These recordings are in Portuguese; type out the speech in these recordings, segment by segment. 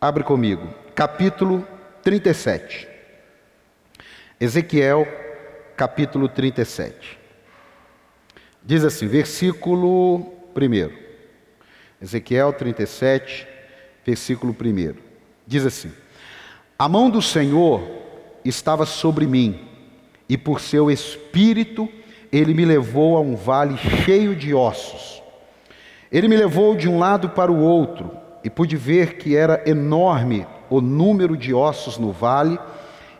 Abre comigo, capítulo 37. Ezequiel, capítulo 37. Diz assim, versículo 1. Ezequiel 37, versículo 1. Diz assim: A mão do Senhor estava sobre mim, e por seu espírito ele me levou a um vale cheio de ossos. Ele me levou de um lado para o outro, e pude ver que era enorme o número de ossos no vale,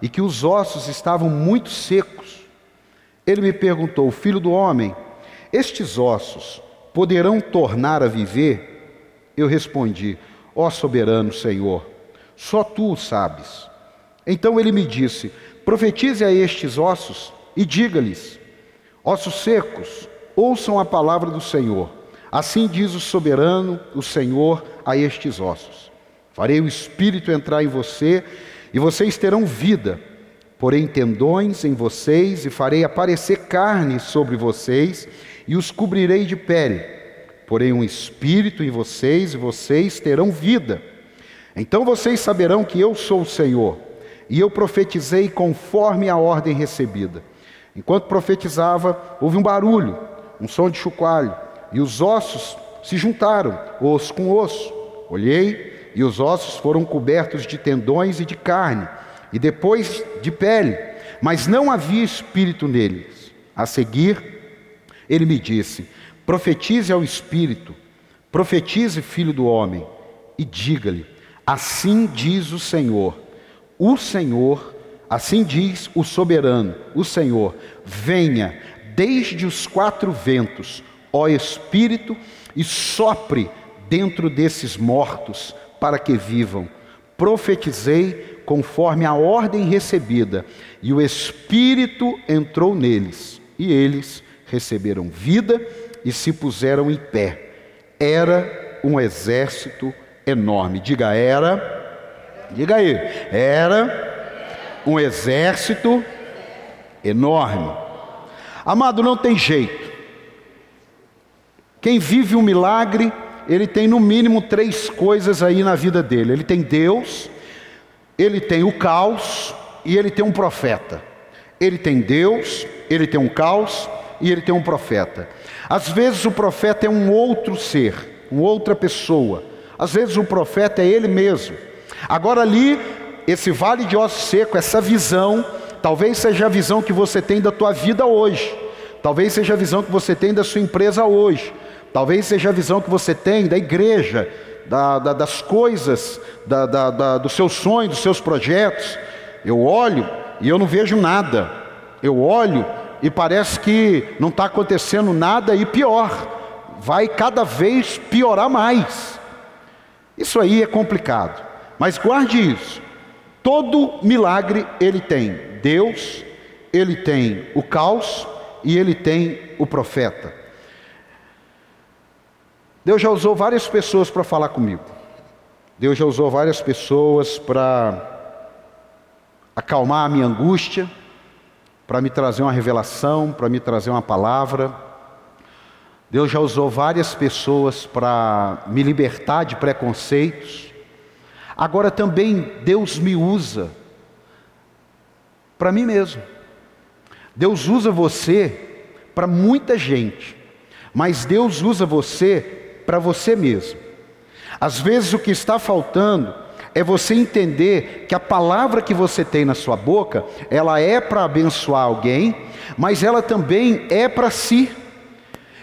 e que os ossos estavam muito secos. Ele me perguntou: Filho do homem, estes ossos poderão tornar a viver? Eu respondi: Ó soberano Senhor, só tu o sabes. Então ele me disse: Profetize a estes ossos e diga-lhes: Ossos secos, ouçam a palavra do Senhor. Assim diz o soberano, o Senhor, a estes ossos: Farei o espírito entrar em você, e vocês terão vida. Porém, tendões em vocês, e farei aparecer carne sobre vocês, e os cobrirei de pele. Porém, um espírito em vocês, e vocês terão vida. Então vocês saberão que eu sou o Senhor e eu profetizei conforme a ordem recebida. Enquanto profetizava, houve um barulho, um som de chocalho, e os ossos se juntaram, osso com osso. Olhei, e os ossos foram cobertos de tendões e de carne, e depois de pele, mas não havia espírito neles. A seguir, ele me disse: Profetize ao espírito, profetize, filho do homem, e diga-lhe: Assim diz o Senhor o Senhor, assim diz o soberano, o Senhor, venha desde os quatro ventos, ó Espírito, e sopre dentro desses mortos para que vivam. Profetizei conforme a ordem recebida, e o Espírito entrou neles, e eles receberam vida e se puseram em pé. Era um exército enorme. Diga, era Diga aí, era um exército enorme. Amado, não tem jeito. Quem vive um milagre, ele tem no mínimo três coisas aí na vida dele: ele tem Deus, ele tem o caos e ele tem um profeta. Ele tem Deus, ele tem um caos e ele tem um profeta. Às vezes o profeta é um outro ser, uma outra pessoa. Às vezes o profeta é ele mesmo. Agora ali, esse vale de osso seco, essa visão, talvez seja a visão que você tem da tua vida hoje. Talvez seja a visão que você tem da sua empresa hoje. Talvez seja a visão que você tem da igreja, da, da, das coisas, da, dos seus sonhos, dos seus projetos. Eu olho e eu não vejo nada. Eu olho e parece que não está acontecendo nada e pior. Vai cada vez piorar mais. Isso aí é complicado. Mas guarde isso. Todo milagre ele tem Deus, ele tem o caos e ele tem o profeta. Deus já usou várias pessoas para falar comigo. Deus já usou várias pessoas para acalmar a minha angústia, para me trazer uma revelação, para me trazer uma palavra. Deus já usou várias pessoas para me libertar de preconceitos. Agora também Deus me usa para mim mesmo. Deus usa você para muita gente, mas Deus usa você para você mesmo. Às vezes o que está faltando é você entender que a palavra que você tem na sua boca, ela é para abençoar alguém, mas ela também é para si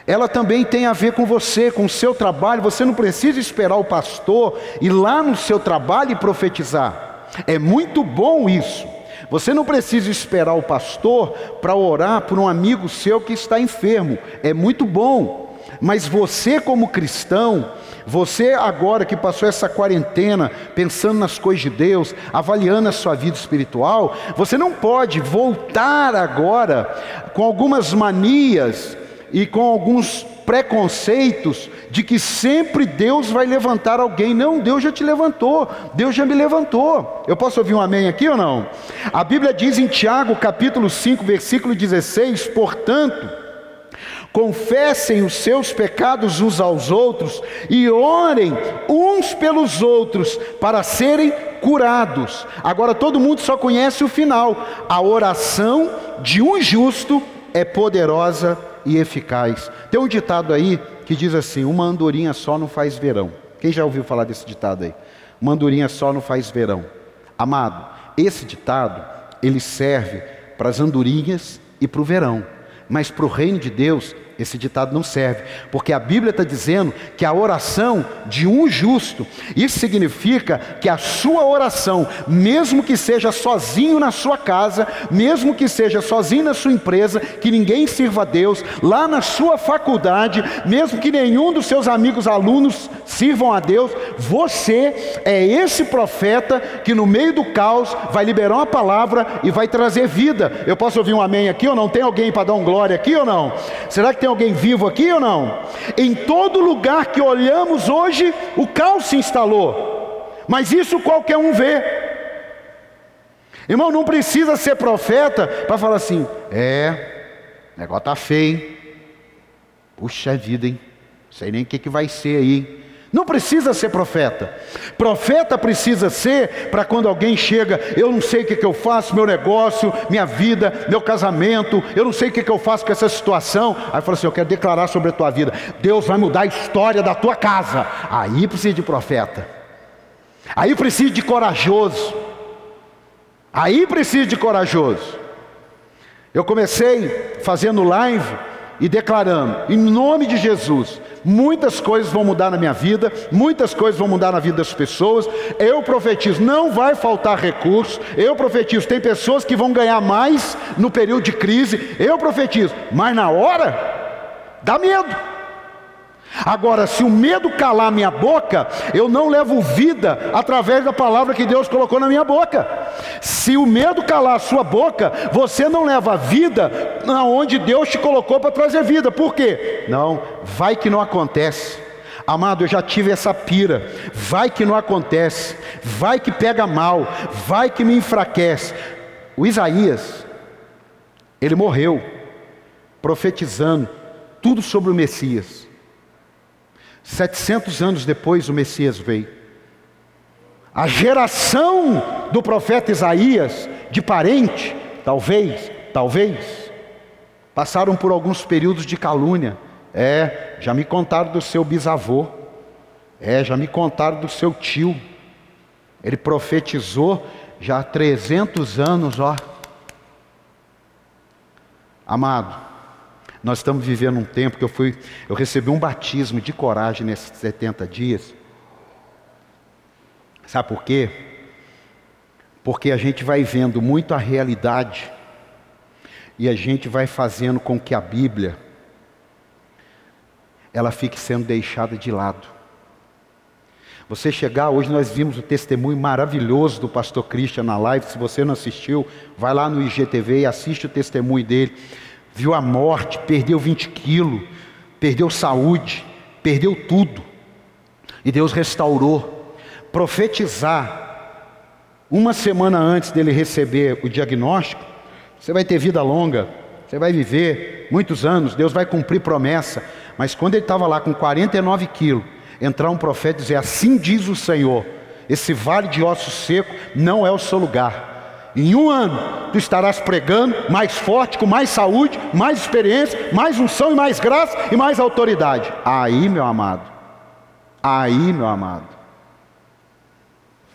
ela também tem a ver com você, com o seu trabalho. Você não precisa esperar o pastor ir lá no seu trabalho e profetizar. É muito bom isso. Você não precisa esperar o pastor para orar por um amigo seu que está enfermo. É muito bom. Mas você, como cristão, você agora que passou essa quarentena, pensando nas coisas de Deus, avaliando a sua vida espiritual, você não pode voltar agora com algumas manias e com alguns preconceitos de que sempre Deus vai levantar alguém. Não, Deus já te levantou, Deus já me levantou. Eu posso ouvir um amém aqui ou não? A Bíblia diz em Tiago, capítulo 5, versículo 16: portanto, confessem os seus pecados uns aos outros e orem uns pelos outros para serem curados. Agora todo mundo só conhece o final. A oração de um justo é poderosa e eficaz. Tem um ditado aí que diz assim: Uma andorinha só não faz verão. Quem já ouviu falar desse ditado aí? Uma andorinha só não faz verão. Amado, esse ditado ele serve para as andorinhas e para o verão, mas para o reino de Deus esse ditado não serve, porque a Bíblia está dizendo que a oração de um justo, isso significa que a sua oração, mesmo que seja sozinho na sua casa, mesmo que seja sozinho na sua empresa, que ninguém sirva a Deus, lá na sua faculdade, mesmo que nenhum dos seus amigos alunos sirvam a Deus, você é esse profeta que no meio do caos vai liberar uma palavra e vai trazer vida. Eu posso ouvir um amém aqui ou não? Tem alguém para dar um glória aqui ou não? Será que tem alguém vivo aqui ou não? Em todo lugar que olhamos hoje, o caos se instalou. Mas isso qualquer um vê. Irmão, não precisa ser profeta para falar assim: é, negócio está feio. Puxa vida, hein? Sei nem o que, que vai ser aí. Não precisa ser profeta. Profeta precisa ser para quando alguém chega, eu não sei o que, que eu faço, meu negócio, minha vida, meu casamento, eu não sei o que, que eu faço com essa situação. Aí fala assim: eu quero declarar sobre a tua vida. Deus vai mudar a história da tua casa. Aí precisa de profeta. Aí precisa de corajoso. Aí precisa de corajoso. Eu comecei fazendo live e declarando, em nome de Jesus, muitas coisas vão mudar na minha vida, muitas coisas vão mudar na vida das pessoas. Eu profetizo, não vai faltar recursos. Eu profetizo, tem pessoas que vão ganhar mais no período de crise. Eu profetizo, mas na hora, dá medo. Agora, se o medo calar minha boca, eu não levo vida através da palavra que Deus colocou na minha boca. Se o medo calar a sua boca, você não leva vida aonde Deus te colocou para trazer vida. Por quê? Não, vai que não acontece. Amado, eu já tive essa pira. Vai que não acontece. Vai que pega mal. Vai que me enfraquece. O Isaías, ele morreu profetizando tudo sobre o Messias. 700 anos depois o Messias veio. A geração do profeta Isaías, de parente, talvez, talvez, passaram por alguns períodos de calúnia. É, já me contaram do seu bisavô. É, já me contaram do seu tio. Ele profetizou já há 300 anos, ó. Amado, nós estamos vivendo um tempo que eu fui, eu recebi um batismo de coragem nesses 70 dias. Sabe por quê? Porque a gente vai vendo muito a realidade e a gente vai fazendo com que a Bíblia ela fique sendo deixada de lado. Você chegar, hoje nós vimos o testemunho maravilhoso do pastor Christian na live. Se você não assistiu, vai lá no IGTV e assiste o testemunho dele viu a morte, perdeu 20 quilos, perdeu saúde, perdeu tudo. E Deus restaurou. Profetizar, uma semana antes dele receber o diagnóstico, você vai ter vida longa, você vai viver muitos anos, Deus vai cumprir promessa. Mas quando ele estava lá com 49 quilos, entrar um profeta e dizer: Assim diz o Senhor, esse vale de ossos seco não é o seu lugar. Em um ano, tu estarás pregando mais forte, com mais saúde, mais experiência, mais unção e mais graça e mais autoridade. Aí, meu amado, aí, meu amado,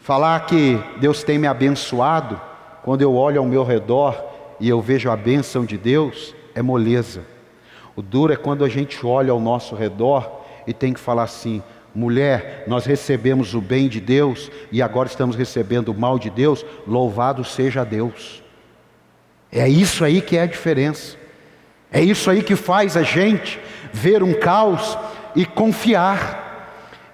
falar que Deus tem me abençoado, quando eu olho ao meu redor e eu vejo a bênção de Deus, é moleza. O duro é quando a gente olha ao nosso redor e tem que falar assim: Mulher, nós recebemos o bem de Deus e agora estamos recebendo o mal de Deus, louvado seja Deus. É isso aí que é a diferença. É isso aí que faz a gente ver um caos e confiar.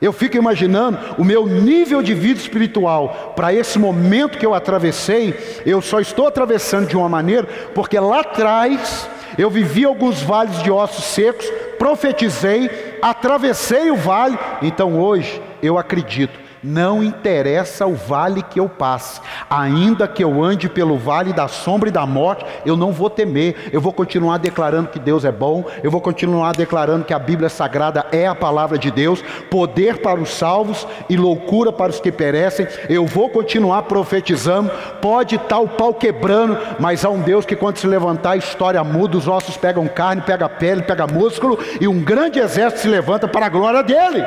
Eu fico imaginando o meu nível de vida espiritual para esse momento que eu atravessei. Eu só estou atravessando de uma maneira porque lá atrás eu vivi alguns vales de ossos secos, profetizei, atravessei o vale, então hoje eu acredito, Não interessa o vale que eu passe, ainda que eu ande pelo vale da sombra e da morte, eu não vou temer, eu vou continuar declarando que Deus é bom, eu vou continuar declarando que a Bíblia Sagrada é a palavra de Deus, poder para os salvos e loucura para os que perecem, eu vou continuar profetizando, pode estar o pau quebrando, mas há um Deus que quando se levantar a história muda, os ossos pegam carne, pega pele, pega músculo, e um grande exército se levanta para a glória dele.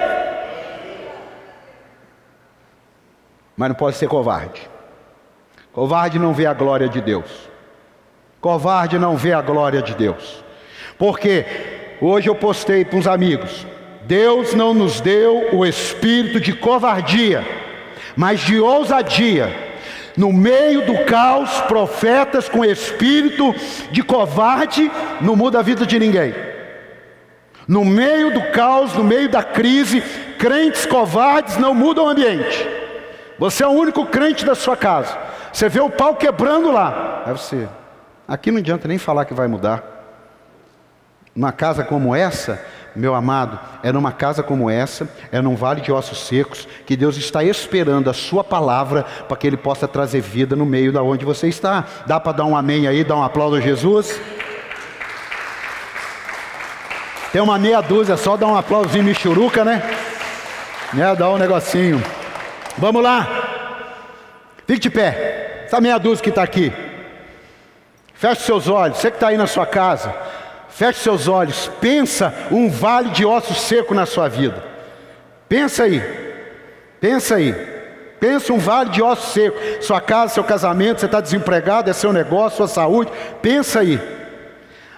Mas não pode ser covarde. Covarde não vê a glória de Deus. Covarde não vê a glória de Deus. Porque hoje eu postei para uns amigos: Deus não nos deu o espírito de covardia, mas de ousadia. No meio do caos, profetas com espírito de covarde não muda a vida de ninguém. No meio do caos, no meio da crise, crentes covardes não mudam o ambiente. Você é o único crente da sua casa. Você vê o pau quebrando lá. Aí você, aqui não adianta nem falar que vai mudar. Uma casa como essa, meu amado, é numa casa como essa, é num vale de ossos secos, que Deus está esperando a sua palavra para que Ele possa trazer vida no meio da onde você está. Dá para dar um amém aí, dar um aplauso a Jesus? Tem uma meia dúzia, só dar um aplauso em Michuruca, né? né? Dá um negocinho. Vamos lá. Fique de pé. Essa meia dúzia que está aqui. Feche seus olhos. Você que está aí na sua casa. Feche seus olhos. Pensa um vale de ossos seco na sua vida. Pensa aí. Pensa aí. Pensa um vale de ossos seco. Sua casa, seu casamento, você está desempregado, é seu negócio, sua saúde. Pensa aí.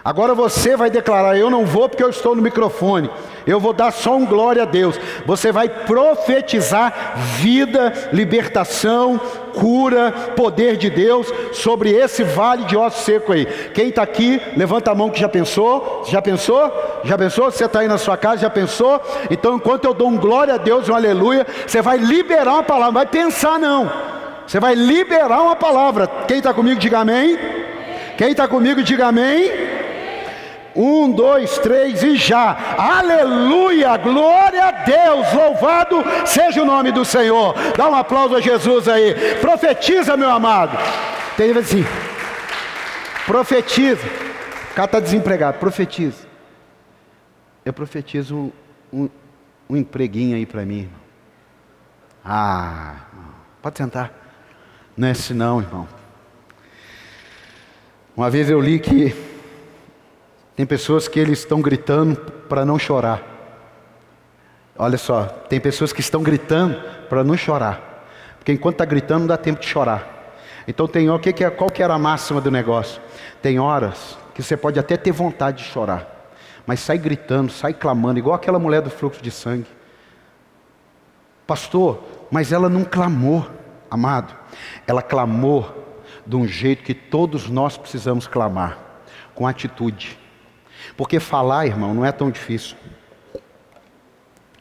Agora você vai declarar: Eu não vou porque eu estou no microfone. Eu vou dar só um glória a Deus. Você vai profetizar vida, libertação, cura, poder de Deus sobre esse vale de osso seco aí. Quem está aqui, levanta a mão que já pensou. Já pensou? Já pensou? Você está aí na sua casa, já pensou? Então, enquanto eu dou um glória a Deus, um aleluia, você vai liberar uma palavra. Não vai pensar, não. Você vai liberar uma palavra. Quem está comigo, diga amém. Quem está comigo, diga amém. Um, dois, três e já. Aleluia! Glória a Deus! Louvado seja o nome do Senhor. Dá um aplauso a Jesus aí. Profetiza, meu amado. Tem assim. Profetiza. O cara está desempregado. Profetiza. Eu profetizo um, um, um empreguinho aí para mim, irmão. Ah, pode sentar. Não é assim não, irmão. Uma vez eu li que tem pessoas que eles estão gritando para não chorar. Olha só, tem pessoas que estão gritando para não chorar. Porque enquanto está gritando não dá tempo de chorar. Então tem o que, que é, qual que era a máxima do negócio? Tem horas que você pode até ter vontade de chorar, mas sai gritando, sai clamando, igual aquela mulher do fluxo de sangue. Pastor, mas ela não clamou, amado. Ela clamou de um jeito que todos nós precisamos clamar, com atitude. Porque falar, irmão, não é tão difícil.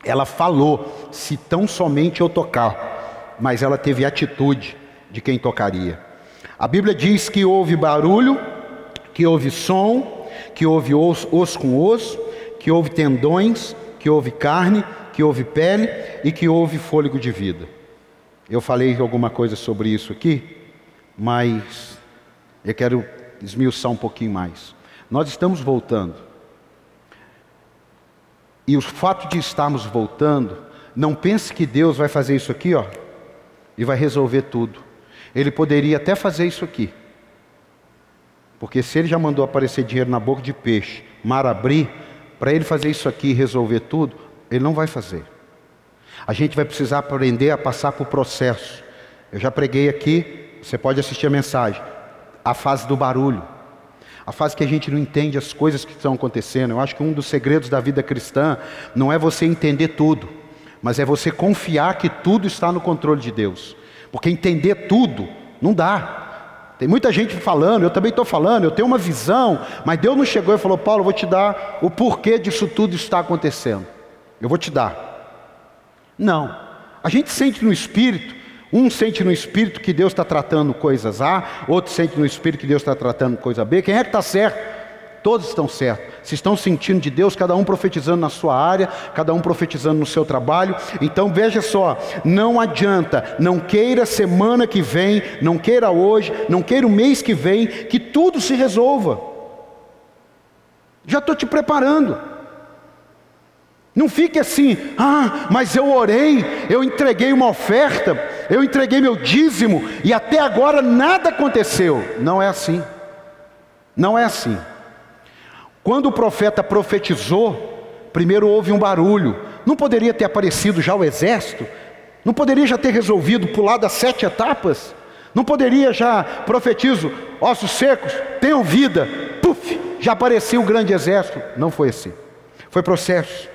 Ela falou, se tão somente eu tocar, mas ela teve atitude de quem tocaria. A Bíblia diz que houve barulho, que houve som, que houve osso, osso com osso, que houve tendões, que houve carne, que houve pele e que houve fôlego de vida. Eu falei alguma coisa sobre isso aqui, mas eu quero esmiuçar um pouquinho mais. Nós estamos voltando. E o fato de estarmos voltando, não pense que Deus vai fazer isso aqui, ó, e vai resolver tudo. Ele poderia até fazer isso aqui. Porque se ele já mandou aparecer dinheiro na boca de peixe, mar abrir, para ele fazer isso aqui e resolver tudo, ele não vai fazer. A gente vai precisar aprender a passar por processo. Eu já preguei aqui, você pode assistir a mensagem. A fase do barulho a fase que a gente não entende as coisas que estão acontecendo. Eu acho que um dos segredos da vida cristã não é você entender tudo, mas é você confiar que tudo está no controle de Deus. Porque entender tudo não dá. Tem muita gente falando, eu também estou falando, eu tenho uma visão, mas Deus não chegou e falou: Paulo, eu vou te dar o porquê disso tudo está acontecendo. Eu vou te dar. Não. A gente sente no espírito um sente no espírito que Deus está tratando coisas A, outro sente no espírito que Deus está tratando coisa B. Quem é que está certo? Todos estão certos. Se estão sentindo de Deus, cada um profetizando na sua área, cada um profetizando no seu trabalho. Então veja só, não adianta, não queira semana que vem, não queira hoje, não queira o mês que vem, que tudo se resolva. Já estou te preparando. Não fique assim, ah, mas eu orei, eu entreguei uma oferta, eu entreguei meu dízimo e até agora nada aconteceu. Não é assim. Não é assim. Quando o profeta profetizou, primeiro houve um barulho. Não poderia ter aparecido já o exército? Não poderia já ter resolvido pular das sete etapas? Não poderia já, profetizo, ossos secos, tenham vida, puf, já apareceu o grande exército? Não foi assim. Foi processo.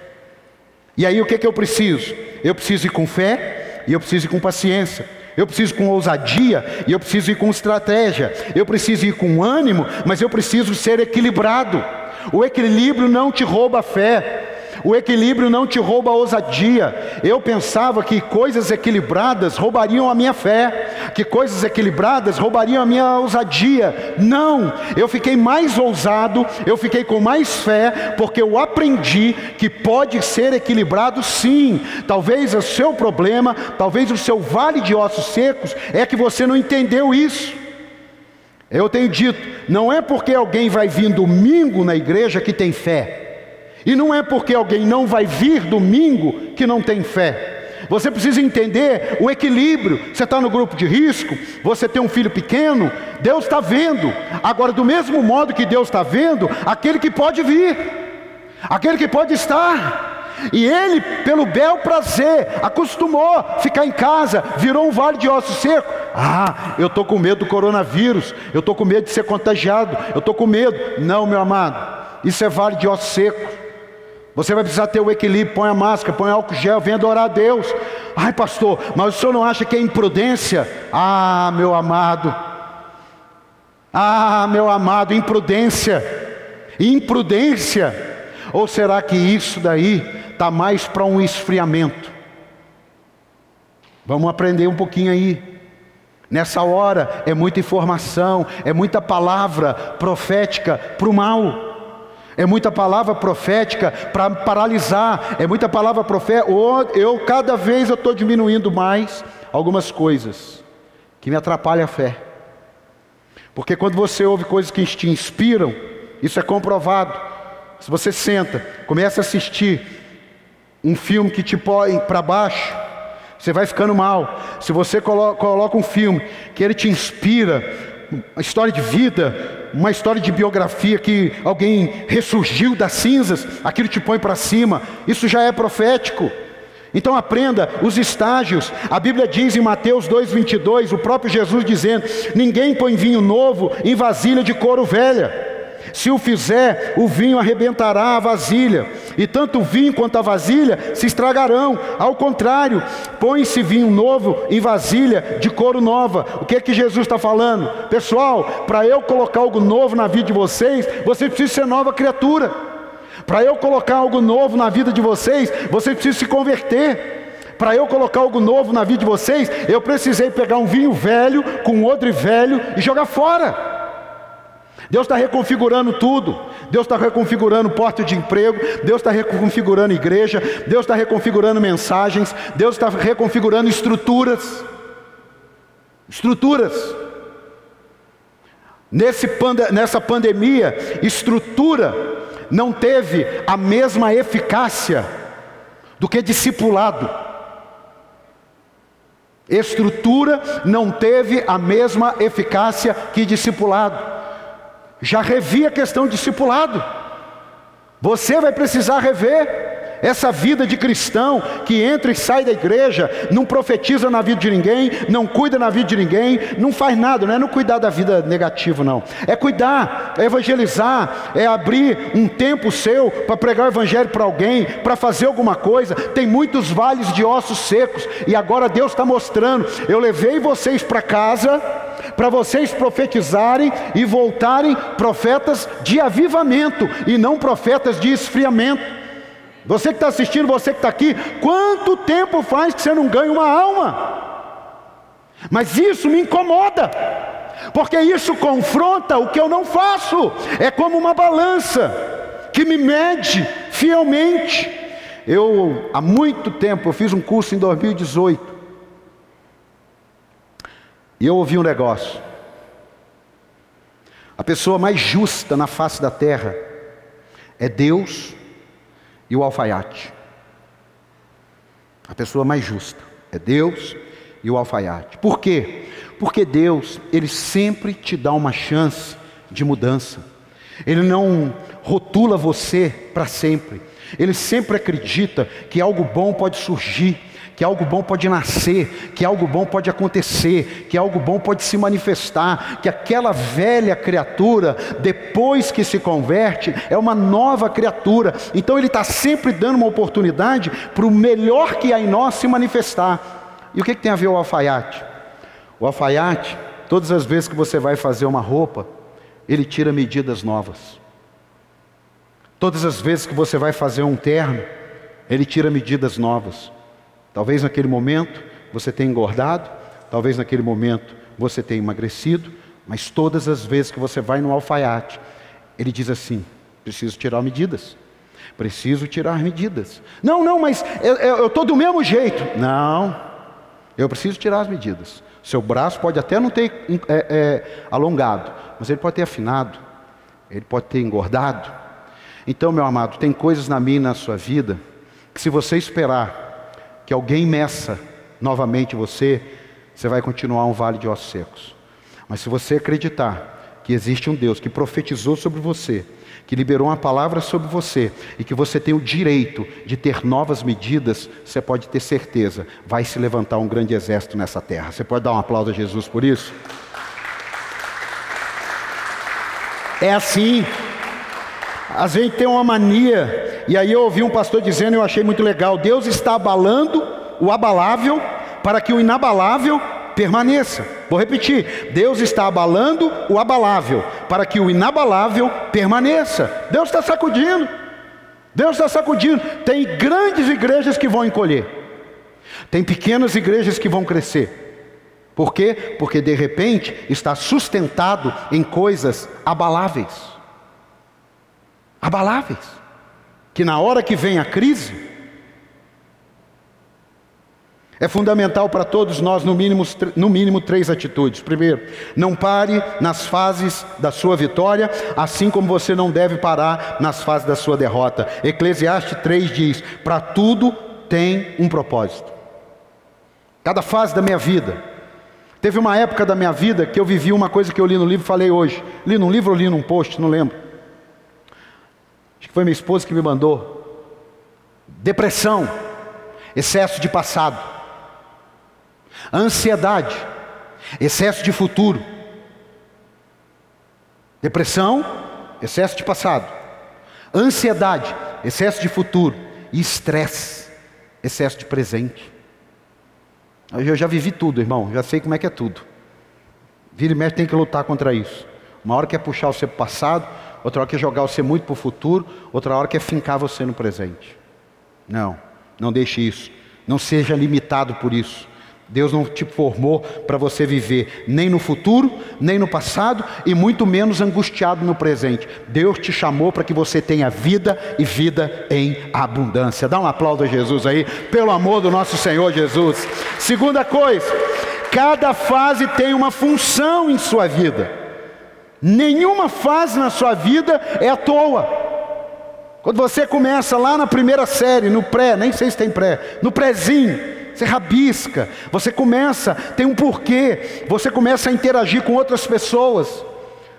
E aí o que, que eu preciso? Eu preciso ir com fé e eu preciso ir com paciência. Eu preciso com ousadia e eu preciso ir com estratégia. Eu preciso ir com ânimo, mas eu preciso ser equilibrado. O equilíbrio não te rouba a fé. O equilíbrio não te rouba a ousadia. Eu pensava que coisas equilibradas roubariam a minha fé, que coisas equilibradas roubariam a minha ousadia. Não, eu fiquei mais ousado, eu fiquei com mais fé, porque eu aprendi que pode ser equilibrado sim. Talvez o seu problema, talvez o seu vale de ossos secos, é que você não entendeu isso. Eu tenho dito, não é porque alguém vai vir domingo na igreja que tem fé. E não é porque alguém não vai vir domingo que não tem fé. Você precisa entender o equilíbrio. Você está no grupo de risco, você tem um filho pequeno, Deus está vendo. Agora, do mesmo modo que Deus está vendo, aquele que pode vir, aquele que pode estar. E ele, pelo bel prazer, acostumou ficar em casa, virou um vale de ossos seco. Ah, eu estou com medo do coronavírus, eu estou com medo de ser contagiado, eu estou com medo. Não, meu amado, isso é vale de ossos secos. Você vai precisar ter o equilíbrio, põe a máscara, põe álcool gel, venha adorar a Deus. Ai, pastor, mas o senhor não acha que é imprudência? Ah, meu amado. Ah, meu amado, imprudência. Imprudência. Ou será que isso daí está mais para um esfriamento? Vamos aprender um pouquinho aí. Nessa hora é muita informação, é muita palavra profética para o mal. É muita palavra profética para paralisar, é muita palavra profética. Eu cada vez eu estou diminuindo mais algumas coisas que me atrapalham a fé. Porque quando você ouve coisas que te inspiram, isso é comprovado. Se você senta, começa a assistir um filme que te põe para baixo, você vai ficando mal. Se você coloca um filme que ele te inspira, uma história de vida, uma história de biografia que alguém ressurgiu das cinzas, aquilo te põe para cima, isso já é profético. Então aprenda os estágios. A Bíblia diz em Mateus 2:22, o próprio Jesus dizendo: "Ninguém põe vinho novo em vasilha de couro velha". Se o fizer, o vinho arrebentará a vasilha, e tanto o vinho quanto a vasilha se estragarão. Ao contrário, põe-se vinho novo em vasilha de couro nova. O que é que Jesus está falando? Pessoal, para eu colocar algo novo na vida de vocês, você precisa ser nova criatura. Para eu colocar algo novo na vida de vocês, você precisa se converter. Para eu colocar algo novo na vida de vocês, eu precisei pegar um vinho velho com outro velho e jogar fora. Deus está reconfigurando tudo. Deus está reconfigurando porta de emprego. Deus está reconfigurando igreja. Deus está reconfigurando mensagens. Deus está reconfigurando estruturas. Estruturas. Pande nessa pandemia, estrutura não teve a mesma eficácia do que discipulado. Estrutura não teve a mesma eficácia que discipulado já revi a questão discipulado. Você vai precisar rever essa vida de cristão que entra e sai da igreja, não profetiza na vida de ninguém, não cuida na vida de ninguém, não faz nada, não é não cuidar da vida negativa, não. É cuidar, é evangelizar, é abrir um tempo seu para pregar o evangelho para alguém, para fazer alguma coisa. Tem muitos vales de ossos secos, e agora Deus está mostrando. Eu levei vocês para casa para vocês profetizarem e voltarem profetas de avivamento e não profetas de esfriamento. Você que está assistindo, você que está aqui, quanto tempo faz que você não ganha uma alma? Mas isso me incomoda. porque isso confronta o que eu não faço. É como uma balança que me mede fielmente. Eu, há muito tempo, eu fiz um curso em 2018. E eu ouvi um negócio. A pessoa mais justa na face da terra é Deus e o alfaiate. A pessoa mais justa é Deus e o alfaiate. Por quê? Porque Deus, ele sempre te dá uma chance de mudança. Ele não rotula você para sempre. Ele sempre acredita que algo bom pode surgir que algo bom pode nascer, que algo bom pode acontecer, que algo bom pode se manifestar, que aquela velha criatura, depois que se converte, é uma nova criatura. Então Ele está sempre dando uma oportunidade para o melhor que há em nós se manifestar. E o que, que tem a ver o alfaiate? O alfaiate, todas as vezes que você vai fazer uma roupa, ele tira medidas novas. Todas as vezes que você vai fazer um terno, ele tira medidas novas. Talvez naquele momento você tenha engordado, talvez naquele momento você tenha emagrecido, mas todas as vezes que você vai no alfaiate, ele diz assim: preciso tirar medidas. Preciso tirar medidas. Não, não, mas eu estou do mesmo jeito. Não, eu preciso tirar as medidas. Seu braço pode até não ter é, é, alongado, mas ele pode ter afinado, ele pode ter engordado. Então, meu amado, tem coisas na minha e na sua vida que, se você esperar que alguém meça novamente você, você vai continuar um vale de ossos secos. Mas se você acreditar que existe um Deus que profetizou sobre você, que liberou uma palavra sobre você e que você tem o direito de ter novas medidas, você pode ter certeza, vai se levantar um grande exército nessa terra. Você pode dar um aplauso a Jesus por isso? É assim. A gente tem uma mania e aí eu ouvi um pastor dizendo, eu achei muito legal: Deus está abalando o abalável para que o inabalável permaneça. Vou repetir: Deus está abalando o abalável para que o inabalável permaneça. Deus está sacudindo. Deus está sacudindo. Tem grandes igrejas que vão encolher. Tem pequenas igrejas que vão crescer. Por quê? Porque de repente está sustentado em coisas abaláveis. Abaláveis que na hora que vem a crise, é fundamental para todos nós, no mínimo, no mínimo, três atitudes. Primeiro, não pare nas fases da sua vitória, assim como você não deve parar nas fases da sua derrota. Eclesiastes 3 diz: para tudo tem um propósito. Cada fase da minha vida. Teve uma época da minha vida que eu vivi uma coisa que eu li no livro falei hoje. Li num livro ou li num post, não lembro. Foi minha esposa que me mandou. Depressão, excesso de passado. Ansiedade, excesso de futuro. Depressão, excesso de passado. Ansiedade, excesso de futuro. E estresse, excesso de presente. Eu já vivi tudo, irmão, já sei como é que é tudo. Vira e mexe tem que lutar contra isso. Uma hora quer puxar o seu passado, outra hora quer jogar você muito para o futuro, outra hora quer fincar você no presente. Não, não deixe isso. Não seja limitado por isso. Deus não te formou para você viver nem no futuro, nem no passado e muito menos angustiado no presente. Deus te chamou para que você tenha vida e vida em abundância. Dá um aplauso a Jesus aí, pelo amor do nosso Senhor Jesus. Segunda coisa, cada fase tem uma função em sua vida. Nenhuma fase na sua vida é à toa. Quando você começa lá na primeira série, no pré, nem sei se tem pré, no prézinho, você rabisca, você começa, tem um porquê, você começa a interagir com outras pessoas.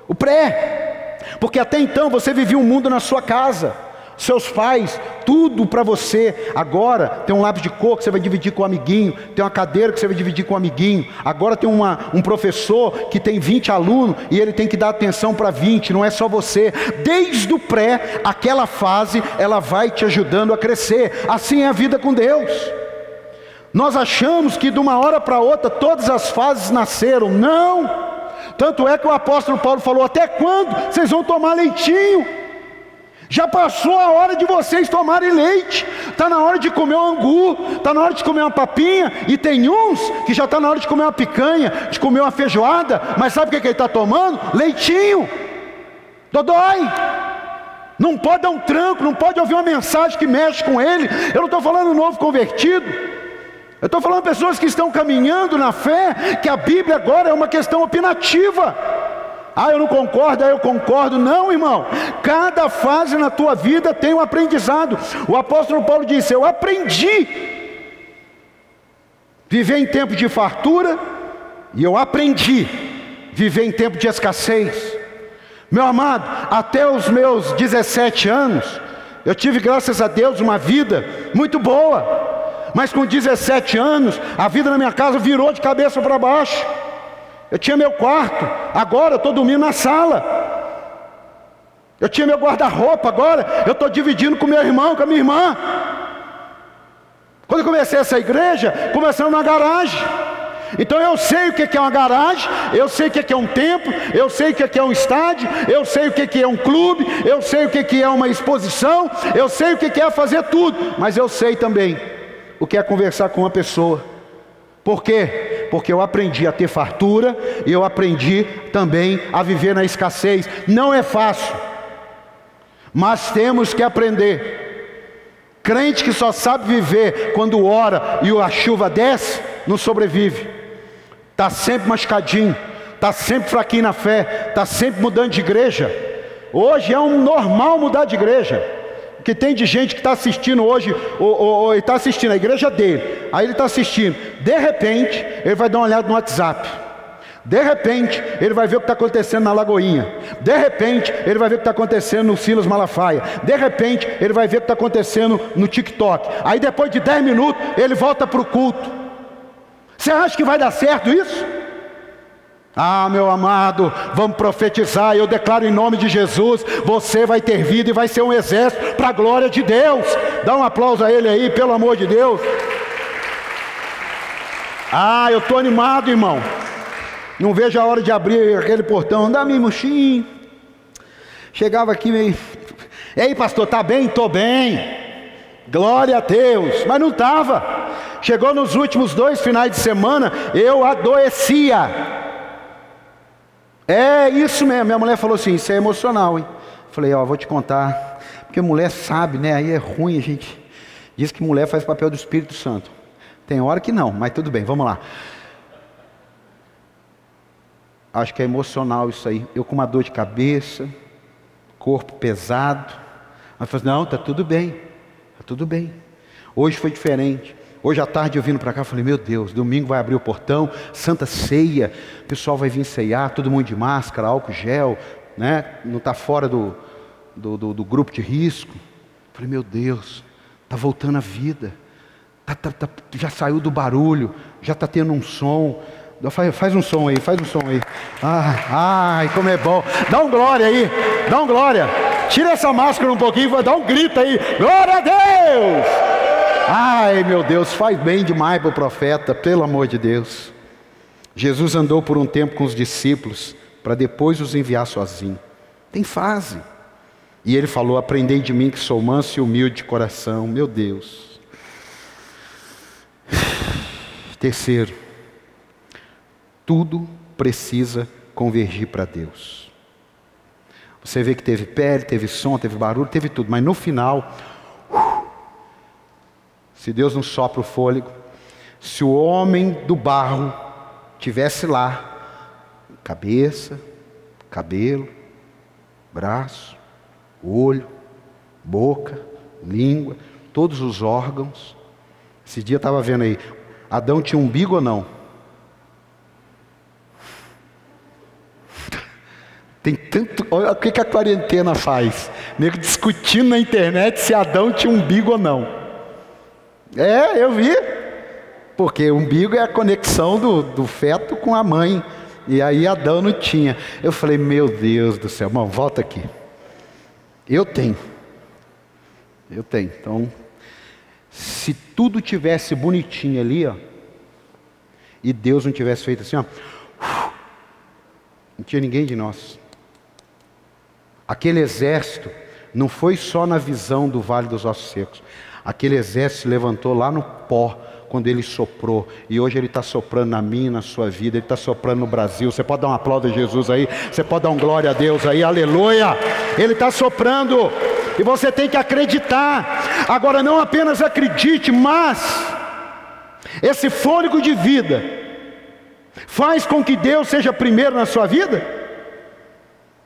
O pré, porque até então você vivia um mundo na sua casa seus pais, tudo para você. Agora tem um lápis de cor que você vai dividir com o um amiguinho, tem uma cadeira que você vai dividir com o um amiguinho. Agora tem uma, um professor que tem 20 alunos e ele tem que dar atenção para 20, não é só você. Desde o pré, aquela fase, ela vai te ajudando a crescer. Assim é a vida com Deus. Nós achamos que de uma hora para outra todas as fases nasceram. Não! Tanto é que o apóstolo Paulo falou: até quando vocês vão tomar leitinho? Já passou a hora de vocês tomarem leite. Está na hora de comer um angu, está na hora de comer uma papinha. E tem uns que já está na hora de comer uma picanha, de comer uma feijoada. Mas sabe o que, que ele está tomando? Leitinho. Dodói. Não pode dar um tranco, não pode ouvir uma mensagem que mexe com ele. Eu não estou falando novo convertido. Eu estou falando pessoas que estão caminhando na fé, que a Bíblia agora é uma questão opinativa. Ah, eu não concordo, ah, eu concordo. Não, irmão. Cada fase na tua vida tem um aprendizado. O apóstolo Paulo disse: Eu aprendi viver em tempo de fartura, e eu aprendi viver em tempo de escassez. Meu amado, até os meus 17 anos, eu tive, graças a Deus, uma vida muito boa. Mas com 17 anos, a vida na minha casa virou de cabeça para baixo. Eu tinha meu quarto, agora eu estou dormindo na sala. Eu tinha meu guarda-roupa, agora eu estou dividindo com meu irmão, com a minha irmã. Quando eu comecei essa igreja, começamos na garagem. Então eu sei o que é uma garagem, eu sei o que é um templo, eu sei o que é um estádio, eu sei o que é um clube, eu sei o que é uma exposição, eu sei o que é fazer tudo, mas eu sei também o que é conversar com uma pessoa. Por quê? Porque eu aprendi a ter fartura e eu aprendi também a viver na escassez. Não é fácil, mas temos que aprender. Crente que só sabe viver quando ora e a chuva desce, não sobrevive. Está sempre machucadinho, está sempre fraquinho na fé, está sempre mudando de igreja. Hoje é um normal mudar de igreja. Que tem de gente que está assistindo hoje, ou, ou, ou está assistindo a igreja dele, aí ele está assistindo, de repente, ele vai dar uma olhada no WhatsApp. De repente, ele vai ver o que está acontecendo na Lagoinha. De repente, ele vai ver o que está acontecendo no Silas Malafaia. De repente, ele vai ver o que está acontecendo no TikTok. Aí depois de 10 minutos, ele volta para o culto. Você acha que vai dar certo isso? Ah, meu amado, vamos profetizar. Eu declaro em nome de Jesus: você vai ter vida e vai ser um exército para a glória de Deus. Dá um aplauso a ele aí, pelo amor de Deus. Ah, eu estou animado, irmão. Não vejo a hora de abrir aquele portão. Dá-me murchinho. Chegava aqui meio. Ei, pastor, tá bem? Estou bem. Glória a Deus. Mas não estava. Chegou nos últimos dois finais de semana, eu adoecia. É isso mesmo. Minha mulher falou assim: Isso é emocional, hein? Falei: Ó, vou te contar. Porque mulher sabe, né? Aí é ruim a gente. Diz que mulher faz papel do Espírito Santo. Tem hora que não, mas tudo bem, vamos lá. Acho que é emocional isso aí. Eu com uma dor de cabeça, corpo pesado. Mas falei: Não, tá tudo bem. Tá tudo bem. Hoje foi diferente. Hoje à tarde eu vindo para cá, falei, meu Deus, domingo vai abrir o portão, santa ceia, o pessoal vai vir ceiar, todo mundo de máscara, álcool gel, né? não está fora do, do, do, do, grupo de risco. Falei, meu Deus, está voltando a vida, tá, tá, tá, já saiu do barulho, já está tendo um som. Faz, faz, um som aí, faz um som aí. Ai, ai, como é bom. Dá um glória aí, dá um glória. Tira essa máscara um pouquinho, dá um grito aí. Glória a Deus! Ai, meu Deus, faz bem demais para o profeta, pelo amor de Deus. Jesus andou por um tempo com os discípulos, para depois os enviar sozinho. Tem fase. E ele falou: Aprendei de mim que sou manso e humilde de coração. Meu Deus. Terceiro, tudo precisa convergir para Deus. Você vê que teve pele, teve som, teve barulho, teve tudo, mas no final se Deus não sopra o fôlego, se o homem do barro tivesse lá, cabeça, cabelo, braço, olho, boca, língua, todos os órgãos. Esse dia estava vendo aí, Adão tinha umbigo ou não? Tem tanto. Olha o que a quarentena faz. Nego discutindo na internet se Adão tinha umbigo ou não. É, eu vi. Porque o umbigo é a conexão do, do feto com a mãe. E aí Adão não tinha. Eu falei, meu Deus do céu, irmão, volta aqui. Eu tenho. Eu tenho. Então, se tudo tivesse bonitinho ali, ó, e Deus não tivesse feito assim, ó, não tinha ninguém de nós. Aquele exército não foi só na visão do vale dos ossos secos. Aquele exército se levantou lá no pó, quando ele soprou. E hoje ele está soprando na minha, na sua vida, ele está soprando no Brasil. Você pode dar um aplauso a Jesus aí, você pode dar um glória a Deus aí, aleluia. Ele está soprando. E você tem que acreditar. Agora, não apenas acredite, mas esse fôlego de vida faz com que Deus seja primeiro na sua vida?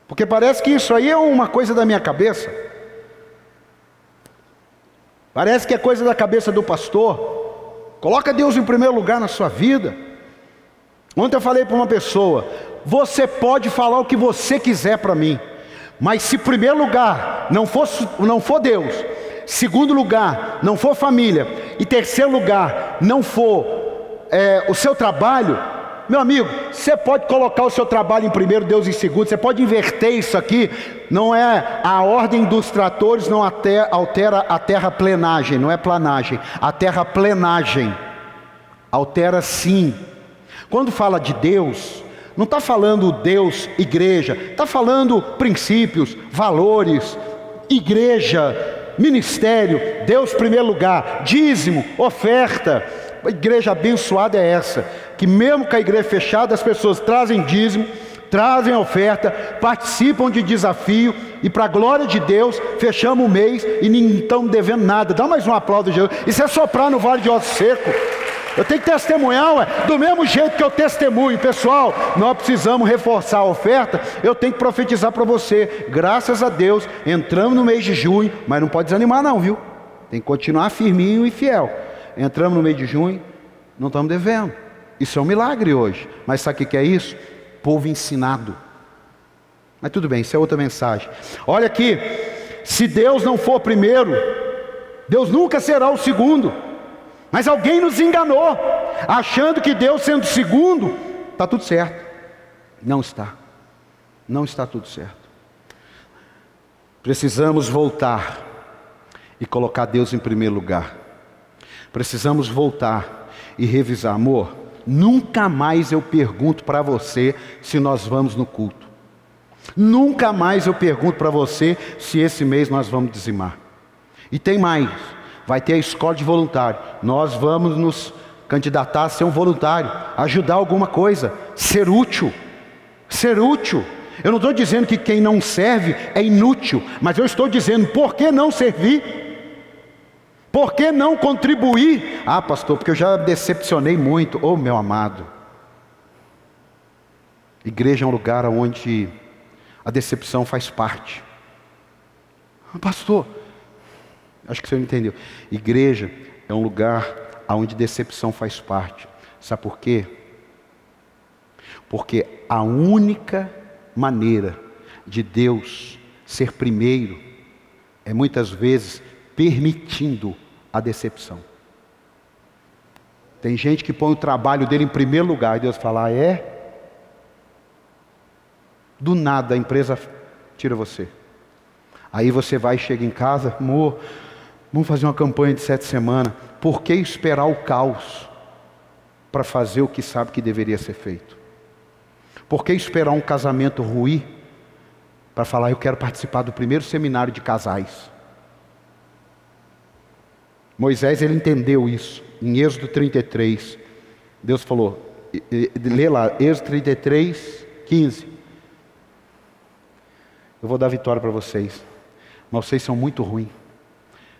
Porque parece que isso aí é uma coisa da minha cabeça. Parece que é coisa da cabeça do pastor. Coloca Deus em primeiro lugar na sua vida. Ontem eu falei para uma pessoa: você pode falar o que você quiser para mim, mas se primeiro lugar não for, não for Deus, segundo lugar não for família, e terceiro lugar não for é, o seu trabalho, meu amigo, você pode colocar o seu trabalho em primeiro, Deus em segundo, você pode inverter isso aqui. Não é a ordem dos tratores, não altera a terraplenagem, não é planagem. A terraplenagem altera sim. Quando fala de Deus, não está falando Deus, igreja, está falando princípios, valores, igreja, ministério, Deus primeiro lugar, dízimo, oferta. A igreja abençoada é essa, que mesmo com a igreja fechada, as pessoas trazem dízimo, trazem oferta, participam de desafio e para a glória de Deus, fechamos o mês e não estamos devendo nada. Dá mais um aplauso, Jesus. Isso é soprar no vale de osso seco. Eu tenho que testemunhar, ué, do mesmo jeito que eu testemunho, pessoal. Nós precisamos reforçar a oferta. Eu tenho que profetizar para você. Graças a Deus, entramos no mês de junho, mas não pode desanimar, não, viu? Tem que continuar firminho e fiel. Entramos no mês de junho, não estamos devendo. Isso é um milagre hoje. Mas sabe o que é isso? Povo ensinado. Mas tudo bem, isso é outra mensagem. Olha aqui, se Deus não for primeiro, Deus nunca será o segundo. Mas alguém nos enganou, achando que Deus sendo segundo, está tudo certo. Não está. Não está tudo certo. Precisamos voltar e colocar Deus em primeiro lugar. Precisamos voltar e revisar, amor. Nunca mais eu pergunto para você se nós vamos no culto. Nunca mais eu pergunto para você se esse mês nós vamos dizimar. E tem mais, vai ter a escola de voluntário. Nós vamos nos candidatar a ser um voluntário, ajudar alguma coisa, ser útil. Ser útil. Eu não estou dizendo que quem não serve é inútil, mas eu estou dizendo por que não servir? Por que não contribuir? Ah, pastor, porque eu já decepcionei muito. Oh, meu amado. Igreja é um lugar onde a decepção faz parte. Ah, pastor, acho que você não entendeu. Igreja é um lugar onde decepção faz parte. Sabe por quê? Porque a única maneira de Deus ser primeiro é muitas vezes permitindo a decepção. Tem gente que põe o trabalho dele em primeiro lugar e Deus fala: ah, é? Do nada a empresa tira você. Aí você vai e chega em casa, amor, vamos fazer uma campanha de sete semanas. Por que esperar o caos para fazer o que sabe que deveria ser feito? Por que esperar um casamento ruim para falar, eu quero participar do primeiro seminário de casais? Moisés ele entendeu isso. Em Êxodo 33, Deus falou, lê lá, Êxodo 33, 15. Eu vou dar vitória para vocês. Mas vocês são muito ruins.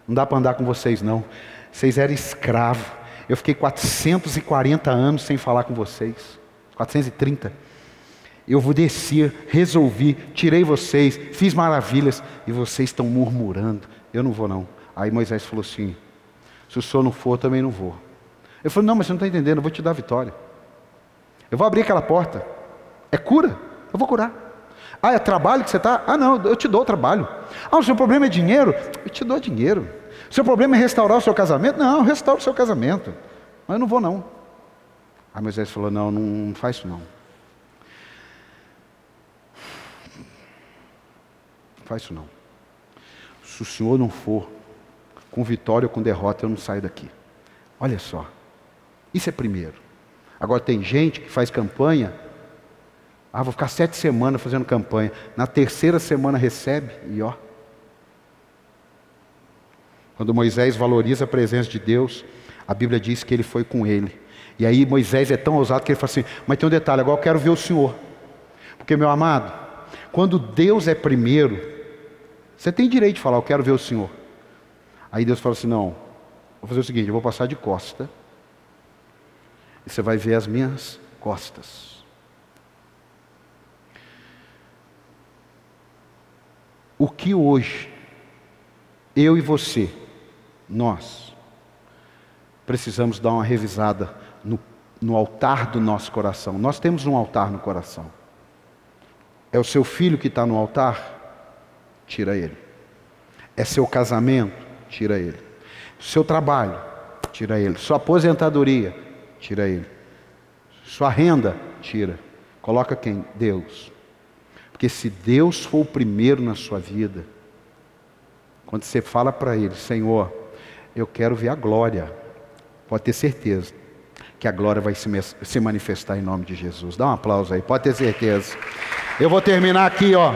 Não dá para andar com vocês não. Vocês eram escravos. Eu fiquei 440 anos sem falar com vocês. 430. Eu vou descer, resolvi, tirei vocês, fiz maravilhas e vocês estão murmurando. Eu não vou não. Aí Moisés falou assim: se o senhor não for, também não vou. Ele falou: Não, mas você não está entendendo, eu vou te dar a vitória. Eu vou abrir aquela porta. É cura? Eu vou curar. Ah, é trabalho que você está? Ah, não, eu te dou trabalho. Ah, o seu problema é dinheiro? Eu te dou dinheiro. Seu problema é restaurar o seu casamento? Não, eu restauro o seu casamento. Mas eu não vou, não. Aí Moisés falou: Não, não faz isso, não. Não faz isso, não. Se o senhor não for, com vitória ou com derrota, eu não saio daqui. Olha só. Isso é primeiro. Agora tem gente que faz campanha. Ah, vou ficar sete semanas fazendo campanha. Na terceira semana recebe e ó. Quando Moisés valoriza a presença de Deus, a Bíblia diz que ele foi com ele. E aí Moisés é tão ousado que ele fala assim: Mas tem um detalhe, agora eu quero ver o Senhor. Porque, meu amado, quando Deus é primeiro, você tem direito de falar, eu quero ver o Senhor. Aí Deus fala assim: Não, vou fazer o seguinte, eu vou passar de costa. E você vai ver as minhas costas. O que hoje, eu e você, nós, precisamos dar uma revisada no, no altar do nosso coração. Nós temos um altar no coração. É o seu filho que está no altar? Tira ele. É seu casamento? Tira ele. Seu trabalho? Tira ele. Sua aposentadoria? Tira ele. Sua renda? Tira. Coloca quem? Deus. Porque se Deus for o primeiro na sua vida, quando você fala para Ele, Senhor, eu quero ver a glória, pode ter certeza que a glória vai se manifestar em nome de Jesus. Dá um aplauso aí, pode ter certeza. Eu vou terminar aqui, ó.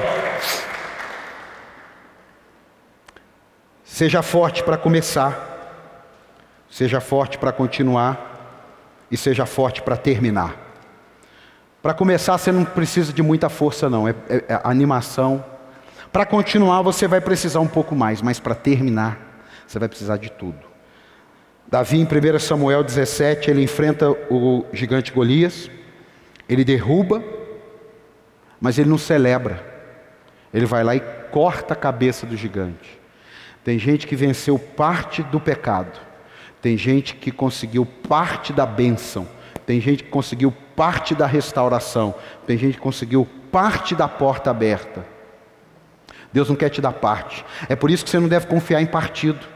Seja forte para começar, seja forte para continuar e seja forte para terminar. Para começar, você não precisa de muita força, não, é, é, é animação. Para continuar, você vai precisar um pouco mais, mas para terminar, você vai precisar de tudo. Davi, em 1 Samuel 17, ele enfrenta o gigante Golias, ele derruba, mas ele não celebra. Ele vai lá e corta a cabeça do gigante. Tem gente que venceu parte do pecado. Tem gente que conseguiu parte da bênção. Tem gente que conseguiu parte da restauração. Tem gente que conseguiu parte da porta aberta. Deus não quer te dar parte. É por isso que você não deve confiar em partido.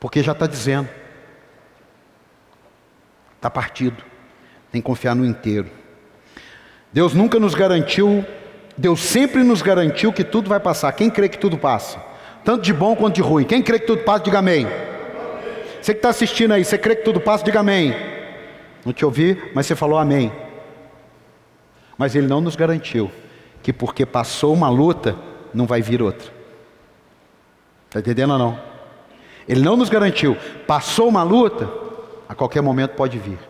Porque já está dizendo. Está partido. Tem que confiar no inteiro. Deus nunca nos garantiu, Deus sempre nos garantiu que tudo vai passar. Quem crê que tudo passa? Tanto de bom quanto de ruim. Quem crê que tudo passa, diga amém. Você que está assistindo aí, você crê que tudo passa, diga amém. Não te ouvi, mas você falou amém. Mas Ele não nos garantiu que porque passou uma luta, não vai vir outra. Está entendendo ou não? Ele não nos garantiu. Passou uma luta, a qualquer momento pode vir.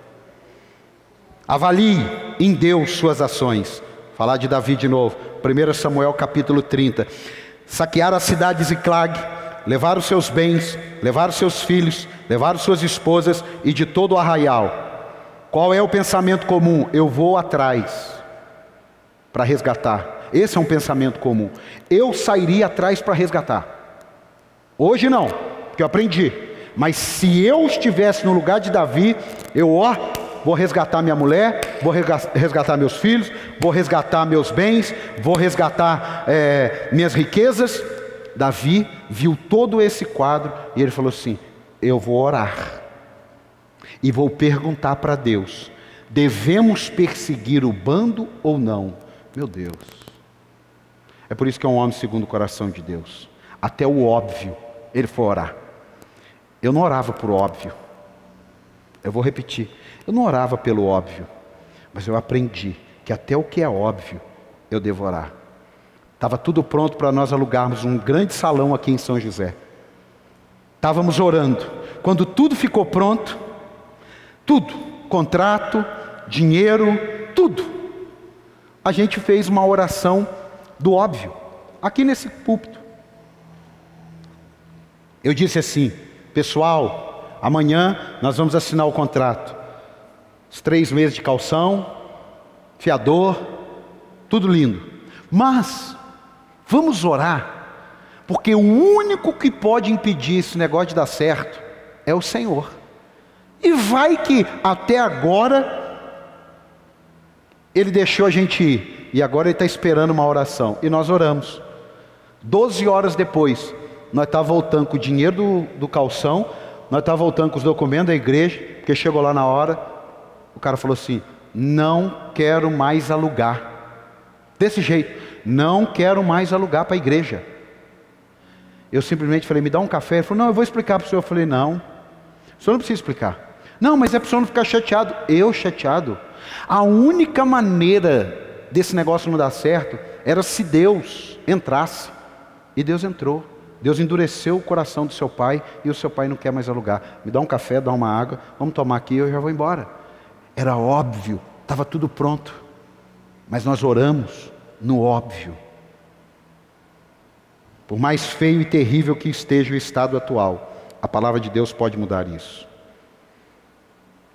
Avalie em Deus suas ações. Falar de Davi de novo. 1 Samuel capítulo 30. Saquearam a cidade de Ziclag, levaram seus bens, levaram seus filhos, levaram suas esposas e de todo o arraial. Qual é o pensamento comum? Eu vou atrás para resgatar. Esse é um pensamento comum. Eu sairia atrás para resgatar. Hoje não, porque eu aprendi. Mas se eu estivesse no lugar de Davi, eu ó, vou resgatar minha mulher, vou resgatar meus filhos, vou resgatar meus bens, vou resgatar é, minhas riquezas. Davi viu todo esse quadro e ele falou assim: Eu vou orar e vou perguntar para Deus: devemos perseguir o bando ou não? Meu Deus. É por isso que é um homem segundo o coração de Deus. Até o óbvio, ele foi orar. Eu não orava por óbvio. Eu vou repetir. Eu não orava pelo óbvio. Mas eu aprendi que até o que é óbvio, eu devo orar. Estava tudo pronto para nós alugarmos um grande salão aqui em São José. Estávamos orando. Quando tudo ficou pronto, tudo, contrato, dinheiro, tudo. A gente fez uma oração do óbvio, aqui nesse púlpito. Eu disse assim, pessoal, amanhã nós vamos assinar o contrato. Os três meses de calção, fiador, tudo lindo. Mas, vamos orar, porque o único que pode impedir esse negócio de dar certo é o Senhor. E vai que até agora ele deixou a gente ir, e agora ele está esperando uma oração. E nós oramos. Doze horas depois, nós estávamos voltando com o dinheiro do, do calção, nós estávamos voltando com os documentos da igreja, porque chegou lá na hora, o cara falou assim: não quero mais alugar. Desse jeito, não quero mais alugar para a igreja. Eu simplesmente falei, me dá um café. Ele falou, não, eu vou explicar para o senhor. Eu falei, não, o senhor não precisa explicar. Não, mas é para o senhor não ficar chateado. Eu chateado. A única maneira desse negócio não dar certo era se Deus entrasse. E Deus entrou. Deus endureceu o coração do seu pai e o seu pai não quer mais alugar. Me dá um café, dá uma água, vamos tomar aqui e eu já vou embora. Era óbvio, estava tudo pronto. Mas nós oramos no óbvio. Por mais feio e terrível que esteja o estado atual, a palavra de Deus pode mudar isso.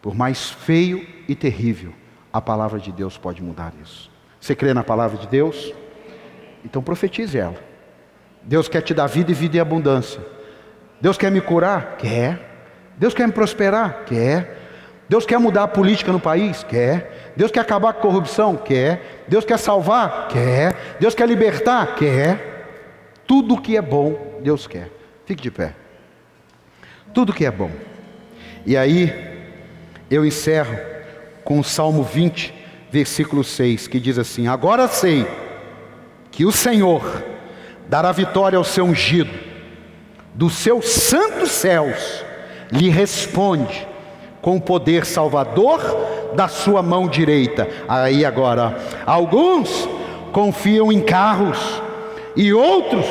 Por mais feio e terrível, a palavra de Deus pode mudar isso. Você crê na palavra de Deus? Então profetize ela. Deus quer te dar vida e vida em abundância. Deus quer me curar? Quer. Deus quer me prosperar? Quer. Deus quer mudar a política no país? Quer. Deus quer acabar com a corrupção? Quer. Deus quer salvar? Quer. Deus quer libertar? Quer. Tudo que é bom, Deus quer. Fique de pé. Tudo que é bom. E aí, eu encerro com o Salmo 20, versículo 6, que diz assim: Agora sei que o Senhor dará vitória ao seu ungido, dos seus santos céus lhe responde com o poder salvador da sua mão direita. Aí agora, alguns confiam em carros e outros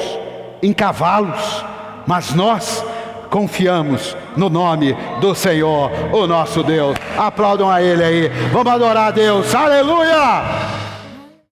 em cavalos, mas nós confiamos no nome do Senhor, o nosso Deus. Aplaudam a Ele aí, vamos adorar a Deus, aleluia!